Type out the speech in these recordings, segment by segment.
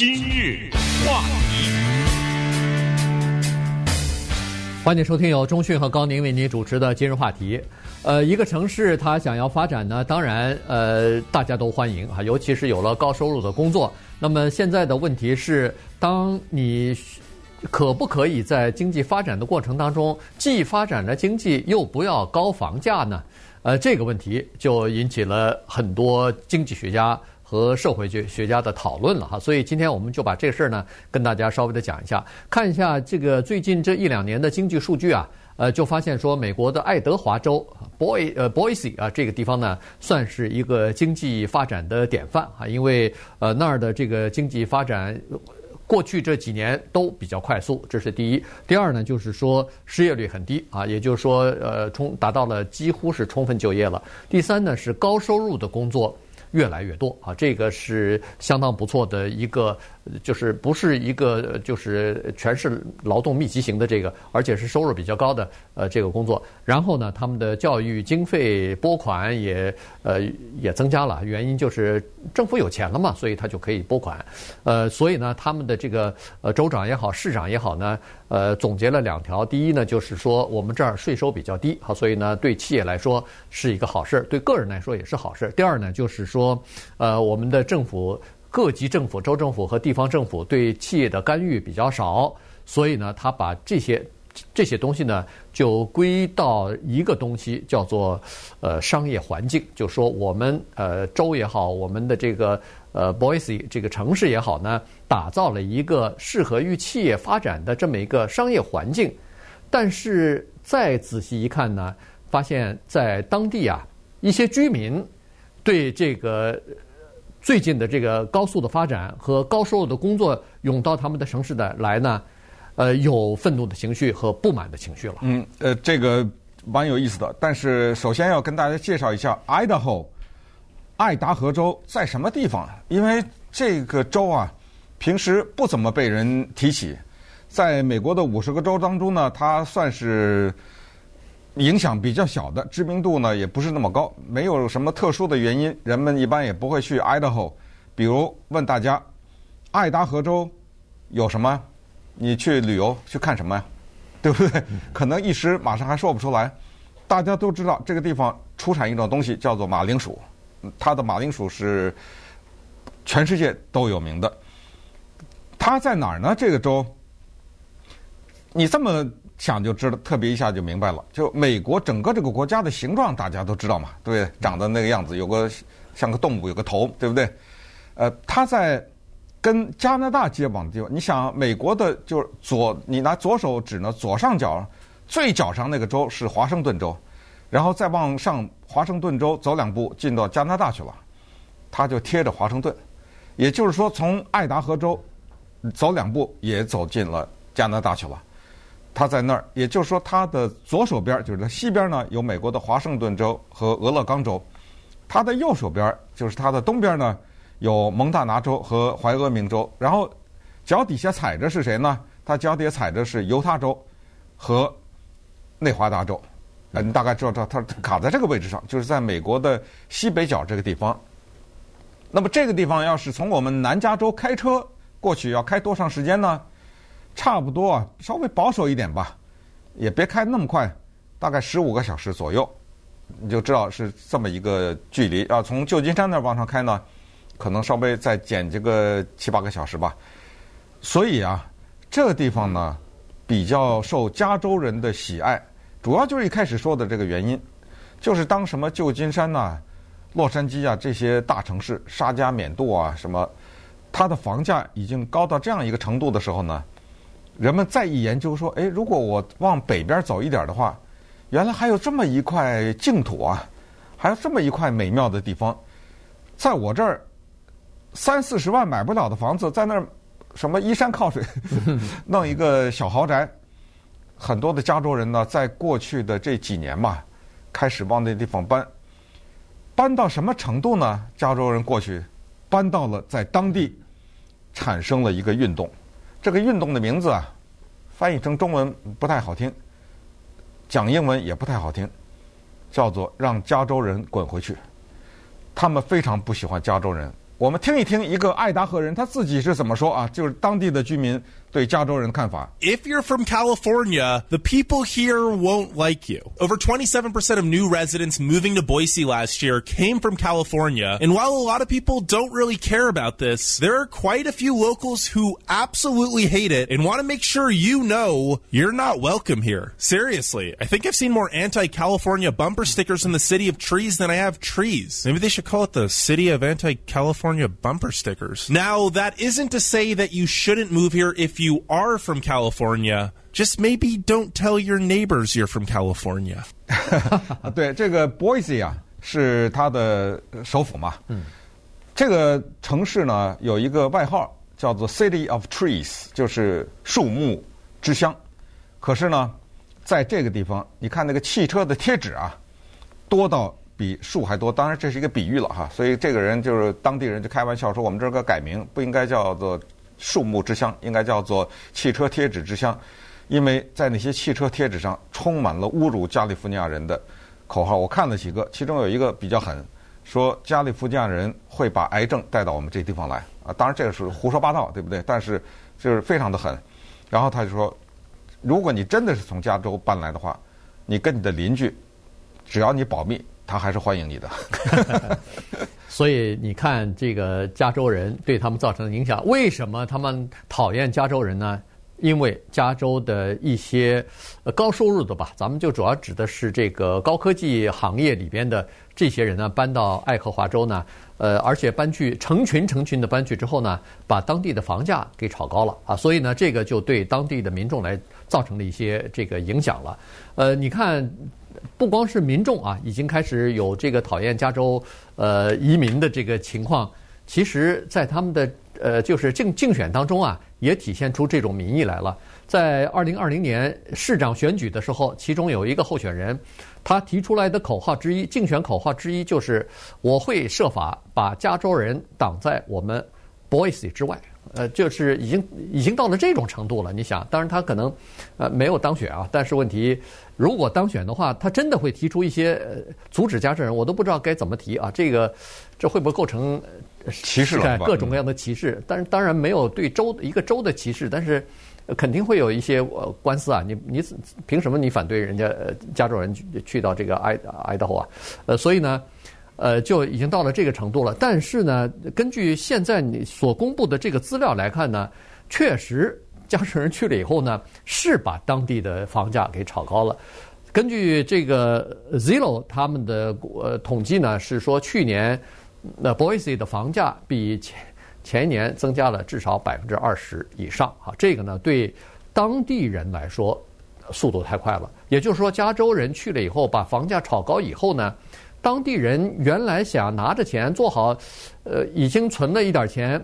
今日话题，欢迎收听由中讯和高宁为您主持的今日话题。呃，一个城市它想要发展呢，当然呃大家都欢迎啊，尤其是有了高收入的工作。那么现在的问题是，当你可不可以在经济发展的过程当中，既发展了经济，又不要高房价呢？呃，这个问题就引起了很多经济学家和社会学学家的讨论了哈。所以今天我们就把这事儿呢，跟大家稍微的讲一下，看一下这个最近这一两年的经济数据啊，呃，就发现说美国的爱德华州 Boy 呃 Boise 啊这个地方呢，算是一个经济发展的典范啊，因为呃那儿的这个经济发展。过去这几年都比较快速，这是第一。第二呢，就是说失业率很低啊，也就是说，呃，充达到了几乎是充分就业了。第三呢，是高收入的工作越来越多啊，这个是相当不错的一个。就是不是一个就是全是劳动密集型的这个，而且是收入比较高的呃这个工作。然后呢，他们的教育经费拨款也呃也增加了，原因就是政府有钱了嘛，所以他就可以拨款。呃，所以呢，他们的这个呃州长也好，市长也好呢，呃总结了两条。第一呢，就是说我们这儿税收比较低，好，所以呢对企业来说是一个好事，对个人来说也是好事。第二呢，就是说呃我们的政府。各级政府、州政府和地方政府对企业的干预比较少，所以呢，他把这些这些东西呢，就归到一个东西，叫做呃商业环境。就说我们呃州也好，我们的这个呃 Boise 这个城市也好呢，打造了一个适合于企业发展的这么一个商业环境。但是再仔细一看呢，发现在当地啊，一些居民对这个。最近的这个高速的发展和高收入的工作涌到他们的城市的来呢，呃，有愤怒的情绪和不满的情绪了。嗯，呃，这个蛮有意思的。但是首先要跟大家介绍一下，Idaho，爱达荷州在什么地方？因为这个州啊，平时不怎么被人提起。在美国的五十个州当中呢，它算是。影响比较小的，知名度呢也不是那么高，没有什么特殊的原因，人们一般也不会去 Idaho。比如问大家，爱达荷州有什么？你去旅游去看什么呀？对不对？可能一时马上还说不出来。大家都知道这个地方出产一种东西叫做马铃薯，它的马铃薯是全世界都有名的。它在哪儿呢？这个州，你这么。想就知道，特别一下就明白了。就美国整个这个国家的形状，大家都知道嘛，对？长得那个样子，有个像个动物，有个头，对不对？呃，它在跟加拿大接壤的地方。你想，美国的就是左，你拿左手指呢，左上角最角上那个州是华盛顿州，然后再往上，华盛顿州走两步进到加拿大去了，它就贴着华盛顿。也就是说，从爱达荷州走两步也走进了加拿大去了。它在那儿，也就是说，它的左手边就是它西边呢，有美国的华盛顿州和俄勒冈州；它的右手边就是它的东边呢，有蒙大拿州和怀俄明州。然后脚底下踩着是谁呢？它脚底下踩着是犹他州和内华达州。呃，你大概知道它它卡在这个位置上，就是在美国的西北角这个地方。那么这个地方要是从我们南加州开车过去，要开多长时间呢？差不多啊，稍微保守一点吧，也别开那么快，大概十五个小时左右，你就知道是这么一个距离。要从旧金山那儿往上开呢，可能稍微再减这个七八个小时吧。所以啊，这个地方呢比较受加州人的喜爱，主要就是一开始说的这个原因，就是当什么旧金山呐、洛杉矶啊这些大城市，沙加缅度啊什么，它的房价已经高到这样一个程度的时候呢。人们再一研究说，哎，如果我往北边走一点的话，原来还有这么一块净土啊，还有这么一块美妙的地方，在我这儿三四十万买不了的房子，在那儿什么依山靠水，弄一个小豪宅。很多的加州人呢，在过去的这几年嘛，开始往那地方搬，搬到什么程度呢？加州人过去搬到了在当地产生了一个运动。这个运动的名字啊，翻译成中文不太好听，讲英文也不太好听，叫做“让加州人滚回去”。他们非常不喜欢加州人，我们听一听一个爱达荷人他自己是怎么说啊？就是当地的居民对加州人的看法。If you're from California, the people here won't like you. Over 27% of new residents moving to Boise last year came from California. And while a lot of people don't really care about this, there are quite a few locals who absolutely hate it and want to make sure you know you're not welcome here. Seriously, I think I've seen more anti-California bumper stickers in the city of trees than I have trees. Maybe they should call it the city of anti-California California bumper stickers. Now, that isn't to say that you shouldn't move here if you are from California. Just maybe don't tell your neighbors you're from California. 对，这个 Boise 啊，是它的首府嘛。嗯。这个城市呢，有一个外号叫做 City of Trees，就是树木之乡。可是呢，在这个地方，你看那个汽车的贴纸啊，多到。 比树还多，当然这是一个比喻了哈，所以这个人就是当地人就开玩笑说，我们这个改名不应该叫做树木之乡，应该叫做汽车贴纸之乡，因为在那些汽车贴纸上充满了侮辱加利福尼亚人的口号。我看了几个，其中有一个比较狠，说加利福尼亚人会把癌症带到我们这地方来啊，当然这个是胡说八道，对不对？但是就是非常的狠。然后他就说，如果你真的是从加州搬来的话，你跟你的邻居，只要你保密。他还是欢迎你的，所以你看这个加州人对他们造成的影响，为什么他们讨厌加州人呢？因为加州的一些高收入的吧，咱们就主要指的是这个高科技行业里边的这些人呢，搬到爱荷华州呢，呃，而且搬去成群成群的搬去之后呢，把当地的房价给炒高了啊，所以呢，这个就对当地的民众来造成了一些这个影响了，呃，你看。不光是民众啊，已经开始有这个讨厌加州呃移民的这个情况，其实，在他们的呃就是竞竞选当中啊，也体现出这种民意来了。在二零二零年市长选举的时候，其中有一个候选人，他提出来的口号之一，竞选口号之一就是“我会设法把加州人挡在我们 Boise 之外”。呃，就是已经已经到了这种程度了。你想，当然他可能呃没有当选啊，但是问题。如果当选的话，他真的会提出一些呃阻止加州人，我都不知道该怎么提啊。这个这会不会构成歧视？各种各样的歧视。但是当然没有对州一个州的歧视，但是肯定会有一些官司啊。你你凭什么你反对人家加州人去到这个爱爱达荷啊？呃，所以呢，呃，就已经到了这个程度了。但是呢，根据现在你所公布的这个资料来看呢，确实。加州人去了以后呢，是把当地的房价给炒高了。根据这个 Zillow 他们的呃统计呢，是说去年那 Boise 的房价比前前年增加了至少百分之二十以上啊。这个呢，对当地人来说速度太快了。也就是说，加州人去了以后，把房价炒高以后呢，当地人原来想拿着钱做好，呃，已经存了一点钱。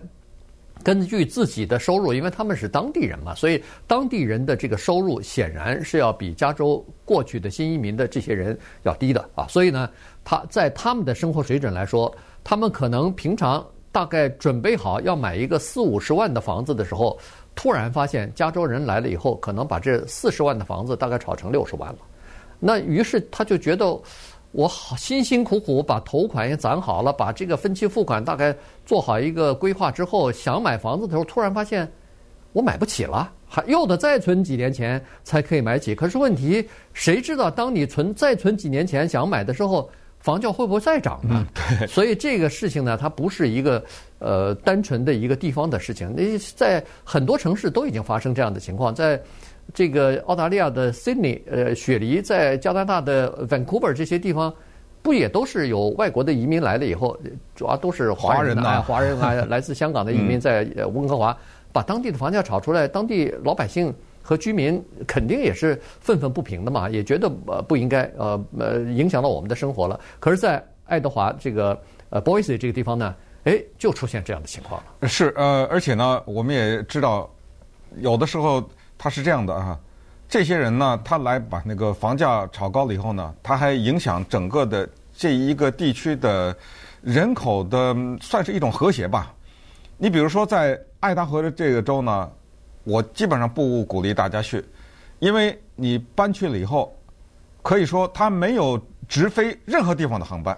根据自己的收入，因为他们是当地人嘛，所以当地人的这个收入显然是要比加州过去的新移民的这些人要低的啊。所以呢，他在他们的生活水准来说，他们可能平常大概准备好要买一个四五十万的房子的时候，突然发现加州人来了以后，可能把这四十万的房子大概炒成六十万了。那于是他就觉得。我好辛辛苦苦把头款也攒好了，把这个分期付款大概做好一个规划之后，想买房子的时候，突然发现我买不起了，还又得再存几年钱才可以买起。可是问题，谁知道当你存再存几年钱想买的时候，房价会不会再涨呢？对。所以这个事情呢，它不是一个呃单纯的一个地方的事情，那在很多城市都已经发生这样的情况，在。这个澳大利亚的 Sydney，呃，雪梨在加拿大的 Vancouver 这些地方，不也都是有外国的移民来了以后，主要都是华人啊，华人啊，来自香港的移民在温哥华，把当地的房价炒出来，当地老百姓和居民肯定也是愤愤不平的嘛，也觉得呃不应该呃呃影响到我们的生活了。可是，在爱德华这个呃 Boise 这个地方呢，哎，就出现这样的情况了。是呃，而且呢，我们也知道，有的时候。他是这样的啊，这些人呢，他来把那个房价炒高了以后呢，他还影响整个的这一个地区的人口的，算是一种和谐吧。你比如说在爱达荷的这个州呢，我基本上不鼓励大家去，因为你搬去了以后，可以说他没有直飞任何地方的航班，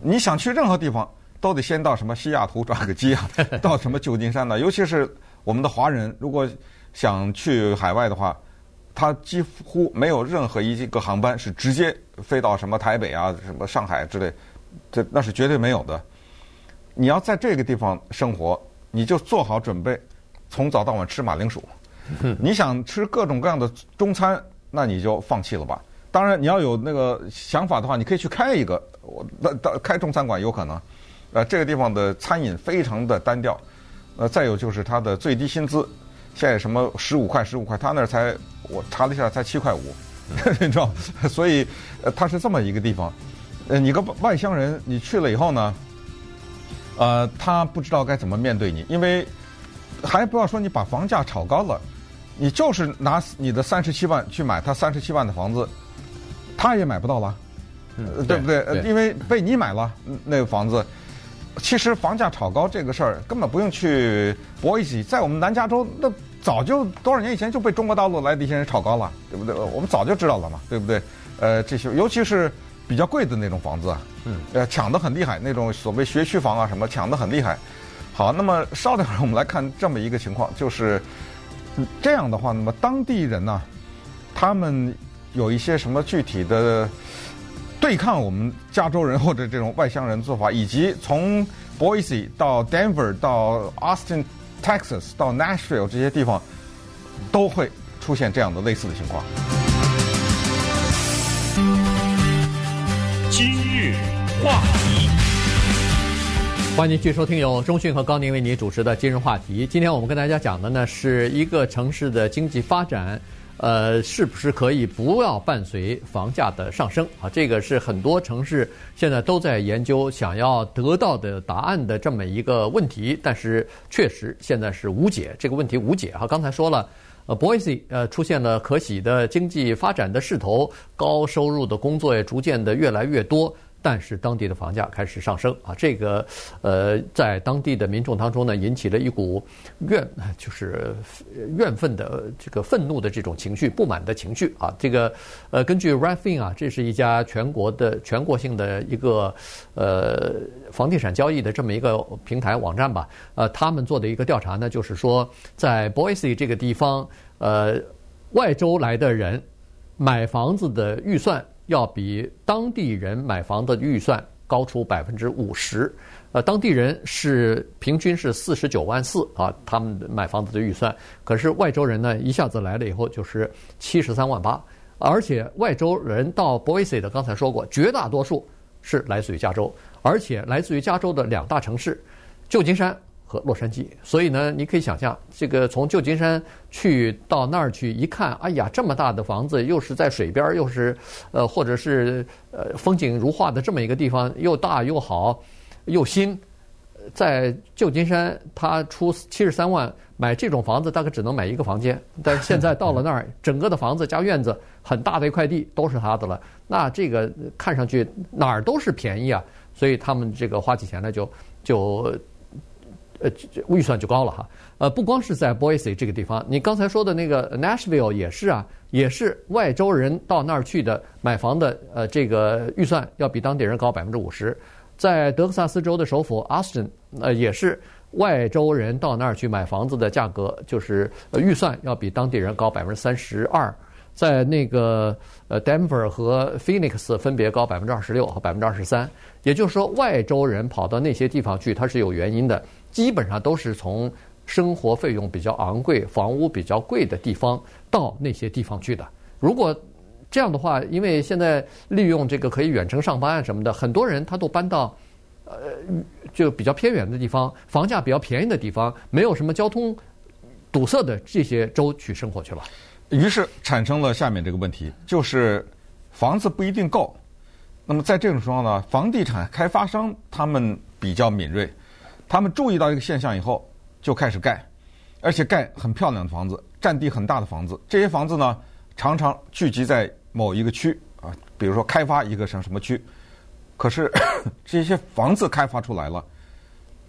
你想去任何地方，都得先到什么西雅图转个机啊，到什么旧金山呢？尤其是我们的华人，如果想去海外的话，他几乎没有任何一个航班是直接飞到什么台北啊、什么上海之类，这那是绝对没有的。你要在这个地方生活，你就做好准备，从早到晚吃马铃薯。你想吃各种各样的中餐，那你就放弃了吧。当然，你要有那个想法的话，你可以去开一个，我那开中餐馆有可能。呃，这个地方的餐饮非常的单调。呃，再有就是它的最低薪资，现在什么十五块、十五块，他那儿才我查了一下才七块五，你知道？所以，呃，它是这么一个地方。呃，你个外乡人，你去了以后呢？呃，他不知道该怎么面对你，因为还不要说你把房价炒高了，你就是拿你的三十七万去买他三十七万的房子，他也买不到了，嗯，对不对？对，因为被你买了那个房子。其实房价炒高这个事儿根本不用去博弈，在我们南加州那早就多少年以前就被中国大陆来的一些人炒高了，对不对？我们早就知道了嘛，对不对？呃，这些尤其是。比较贵的那种房子啊，嗯，呃，抢得很厉害，那种所谓学区房啊什么，抢得很厉害。好，那么稍等会儿我们来看这么一个情况，就是这样的话，那么当地人呢，他们有一些什么具体的对抗我们加州人或者这种外乡人做法，以及从 Boise 到 Denver 到 Austin Texas 到 Nashville 这些地方，都会出现这样的类似的情况。今日话题，欢迎继续收听由中讯和高宁为您主持的今日话题。今天我们跟大家讲的呢，是一个城市的经济发展，呃，是不是可以不要伴随房价的上升啊？这个是很多城市现在都在研究、想要得到的答案的这么一个问题，但是确实现在是无解，这个问题无解哈。刚才说了。呃，Boise 呃出现了可喜的经济发展的势头，高收入的工作也逐渐的越来越多。但是当地的房价开始上升啊，这个呃，在当地的民众当中呢，引起了一股怨，就是怨愤的这个愤怒的这种情绪，不满的情绪啊。这个呃，根据 Redfin 啊，这是一家全国的全国性的一个呃房地产交易的这么一个平台网站吧。呃，他们做的一个调查呢，就是说在 Boise 这个地方，呃，外州来的人买房子的预算。要比当地人买房的预算高出百分之五十，呃，当地人是平均是四十九万四啊，他们买房子的预算，可是外州人呢，一下子来了以后就是七十三万八，而且外州人到 Boise 的，刚才说过，绝大多数是来自于加州，而且来自于加州的两大城市，旧金山。和洛杉矶，所以呢，你可以想象，这个从旧金山去到那儿去一看，哎呀，这么大的房子，又是在水边，又是呃，或者是呃，风景如画的这么一个地方，又大又好又新。在旧金山，他出七十三万买这种房子，大概只能买一个房间。但是现在到了那儿，整个的房子加院子，很大的一块地都是他的了。那这个看上去哪儿都是便宜啊，所以他们这个花起钱来就就。呃，预算就高了哈。呃，不光是在 Boise 这个地方，你刚才说的那个 Nashville 也是啊，也是外州人到那儿去的买房的，呃，这个预算要比当地人高百分之五十。在德克萨斯州的首府 Austin，呃，也是外州人到那儿去买房子的价格，就是呃预算要比当地人高百分之三十二。在那个呃 Denver 和 Phoenix 分别高百分之二十六和百分之二十三。也就是说，外州人跑到那些地方去，他是有原因的。基本上都是从生活费用比较昂贵、房屋比较贵的地方到那些地方去的。如果这样的话，因为现在利用这个可以远程上班啊什么的，很多人他都搬到呃就比较偏远的地方，房价比较便宜的地方，没有什么交通堵塞的这些州去生活去了。于是产生了下面这个问题，就是房子不一定够。那么在这种情况呢，房地产开发商他们比较敏锐。他们注意到一个现象以后，就开始盖，而且盖很漂亮的房子，占地很大的房子。这些房子呢，常常聚集在某一个区啊，比如说开发一个什么什么区。可是 这些房子开发出来了，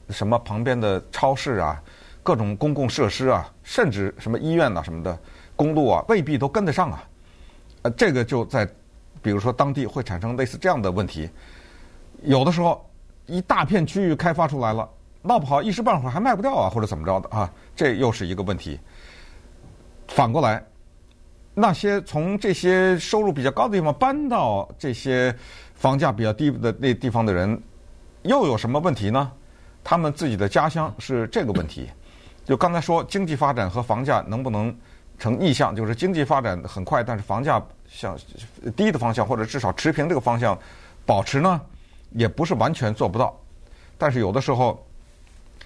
什么旁边的超市啊，各种公共设施啊，甚至什么医院呐、什么的，公路啊，未必都跟得上啊。呃，这个就在比如说当地会产生类似这样的问题，有的时候。一大片区域开发出来了，闹不好一时半会儿还卖不掉啊，或者怎么着的啊？这又是一个问题。反过来，那些从这些收入比较高的地方搬到这些房价比较低的那地方的人，又有什么问题呢？他们自己的家乡是这个问题。就刚才说，经济发展和房价能不能成逆向？就是经济发展很快，但是房价向低的方向，或者至少持平这个方向保持呢？也不是完全做不到。但是有的时候，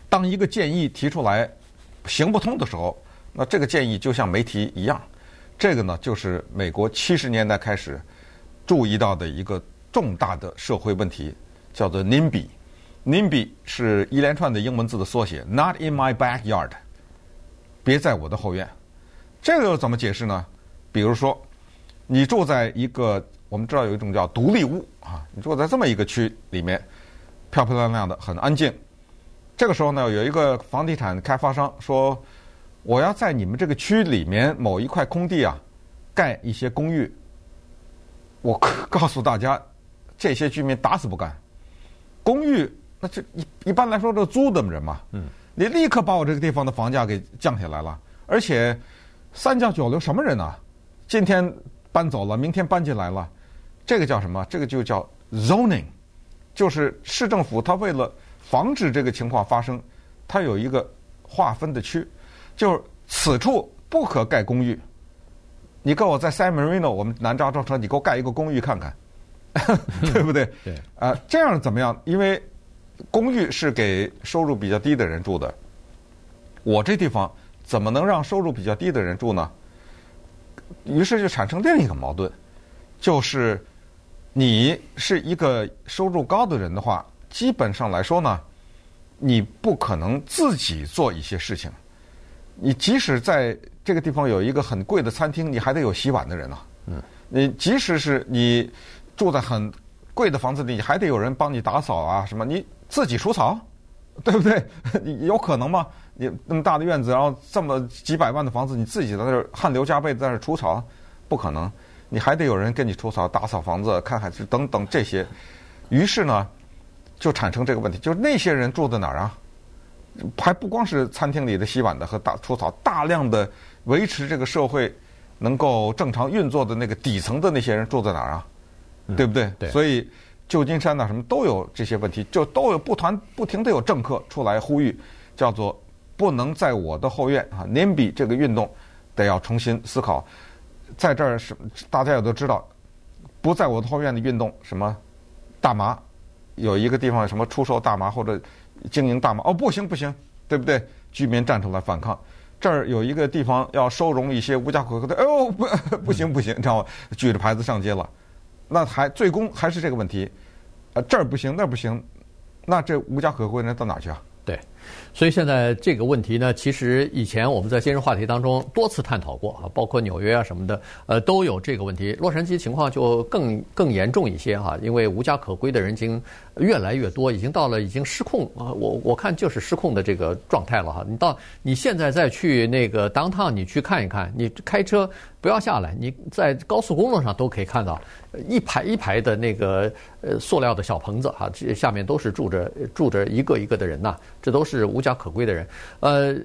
当一个建议提出来行不通的时候，那这个建议就像没提一样。这个呢，就是美国七十年代开始注意到的一个重大的社会问题，叫做 NIMBY。NIMBY 是一连串的英文字的缩写，Not in my backyard，别在我的后院。这个怎么解释呢？比如说，你住在一个我们知道有一种叫独立屋啊，你住在这么一个区里面，漂漂亮亮的，很安静。这个时候呢，有一个房地产开发商说，我要在你们这个区里面某一块空地啊，盖一些公寓。我告诉大家，这些居民打死不干，公寓。那这一一般来说，都租的人嘛，嗯，你立刻把我这个地方的房价给降下来了。而且三教九流什么人呢？今天搬走了，明天搬进来了，这个叫什么？这个就叫 zoning，就是市政府它为了防止这个情况发生，它有一个划分的区，就是此处不可盖公寓。你给我在 San Marino，我们南加州城，你给我盖一个公寓看看，对不对？对。啊，这样怎么样？因为公寓是给收入比较低的人住的，我这地方怎么能让收入比较低的人住呢？于是就产生另一个矛盾，就是你是一个收入高的人的话，基本上来说呢，你不可能自己做一些事情。你即使在这个地方有一个很贵的餐厅，你还得有洗碗的人啊。嗯。你即使是你住在很贵的房子里，你还得有人帮你打扫啊，什么你。自己除草，对不对？你有可能吗？你那么大的院子，然后这么几百万的房子，你自己在这汗流浃背在这除草，不可能。你还得有人跟你除草、打扫房子、看孩子等等这些。于是呢，就产生这个问题，就是那些人住在哪儿啊？还不光是餐厅里的洗碗的和打除草，大量的维持这个社会能够正常运作的那个底层的那些人住在哪儿啊？对不对？嗯、对。所以。旧金山呐，什么都有这些问题，就都有不团不停的有政客出来呼吁，叫做不能在我的后院啊，NIMBY 这个运动得要重新思考。在这儿是大家也都知道，不在我的后院的运动，什么大麻，有一个地方什么出售大麻或者经营大麻，哦不行不行，对不对？居民站出来反抗。这儿有一个地方要收容一些无家可归的，哎哟不 不行不行，你知道吗？举着牌子上街了。那还最终还是这个问题，呃，这儿不行，那儿不行，那这无家可归人到哪儿去啊？对，所以现在这个问题呢，其实以前我们在今日话题当中多次探讨过啊，包括纽约啊什么的，呃，都有这个问题。洛杉矶情况就更更严重一些哈，因为无家可归的人已经越来越多，已经到了已经失控啊，我我看就是失控的这个状态了哈。你到你现在再去那个 downtown，你去看一看，你开车。不要下来，你在高速公路上都可以看到一排一排的那个呃塑料的小棚子哈，这下面都是住着住着一个一个的人呐，这都是无无家可归的人。呃，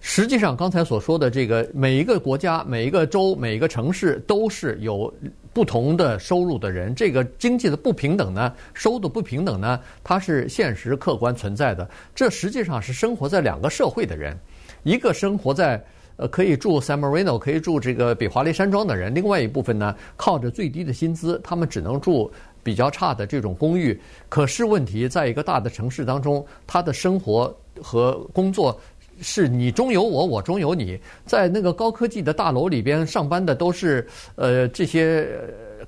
实际上刚才所说的这个每一个国家、每一个州、每一个城市都是有不同的收入的人，这个经济的不平等呢，收入的不平等呢，它是现实客观存在的。这实际上是生活在两个社会的人，一个生活在。呃，可以住 San Marino，可以住这个比华利山庄的人，另外一部分呢，靠着最低的薪资，他们只能住比较差的这种公寓。可是问题，在一个大的城市当中，他的生活和工作是你中有我，我中有你。在那个高科技的大楼里边上班的都是呃这些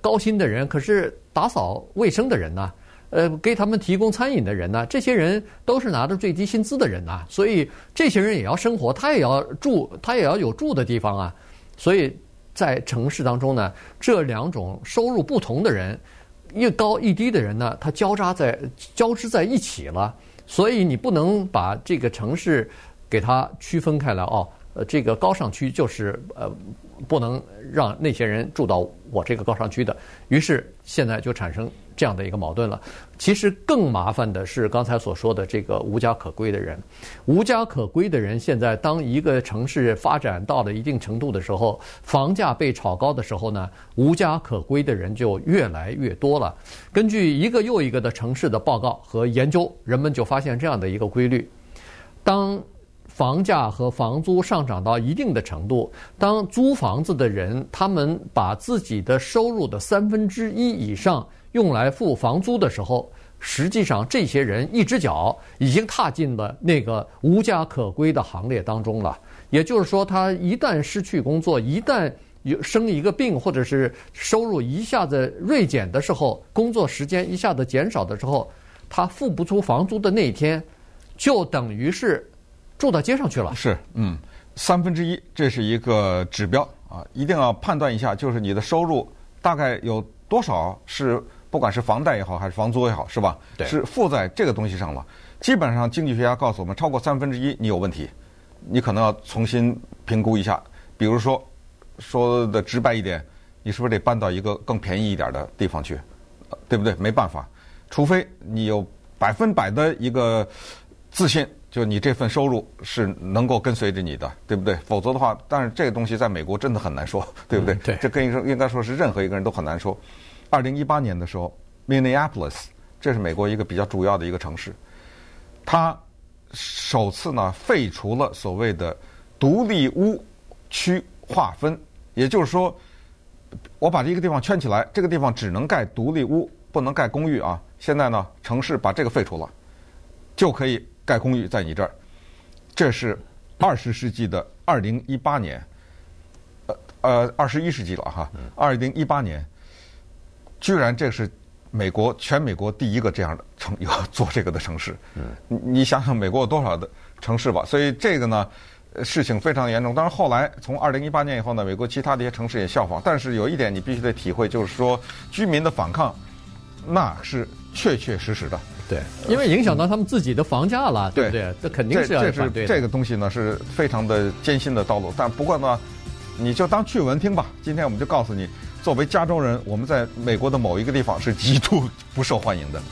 高薪的人，可是打扫卫生的人呢？呃，给他们提供餐饮的人呢，这些人都是拿着最低薪资的人呐，所以这些人也要生活，他也要住，他也要有住的地方啊。所以在城市当中呢，这两种收入不同的人，一高一低的人呢，他交叉在交织在一起了。所以你不能把这个城市给它区分开来哦，呃，这个高尚区就是呃，不能让那些人住到我这个高尚区的。于是现在就产生这样的一个矛盾了。其实更麻烦的是刚才所说的这个无家可归的人。无家可归的人现在，当一个城市发展到了一定程度的时候，房价被炒高的时候呢，无家可归的人就越来越多了。根据一个又一个的城市的报告和研究，人们就发现这样的一个规律：当房价和房租上涨到一定的程度，当租房子的人他们把自己的收入的三分之一以上用来付房租的时候，实际上这些人一只脚已经踏进了那个无家可归的行列当中了。也就是说，他一旦失去工作，一旦有生一个病，或者是收入一下子锐减的时候，工作时间一下子减少的时候，他付不出房租的那一天，就等于是。住到街上去了。是，嗯，三分之一，这是一个指标啊，一定要判断一下，就是你的收入大概有多少是，不管是房贷也好，还是房租也好，是吧？对。是付在这个东西上了。基本上，经济学家告诉我们，超过三分之一，你有问题，你可能要重新评估一下。比如说，说的直白一点，你是不是得搬到一个更便宜一点的地方去？对不对？没办法，除非你有百分百的一个自信。就你这份收入是能够跟随着你的，对不对？否则的话，但是这个东西在美国真的很难说，对不对？嗯、对，这跟应该说是任何一个人都很难说。二零一八年的时候，Minneapolis，这是美国一个比较主要的一个城市，它首次呢废除了所谓的独立屋区划分，也就是说，我把这个地方圈起来，这个地方只能盖独立屋，不能盖公寓啊。现在呢，城市把这个废除了，就可以。盖公寓在你这儿，这是二十世纪的二零一八年，呃呃，二十一世纪了哈。二零一八年，居然这是美国全美国第一个这样的城要 做这个的城市。嗯，你你想想美国有多少的城市吧？所以这个呢，事情非常严重。但是后来从二零一八年以后呢，美国其他的一些城市也效仿。但是有一点你必须得体会，就是说居民的反抗，那是确确实实的。对，因为影响到他们自己的房价了，对不对？这肯定是要反对的。这个东西呢是非常的艰辛的道路，但不过呢，你就当趣闻听吧。今天我们就告诉你，作为加州人，我们在美国的某一个地方是极度不受欢迎的。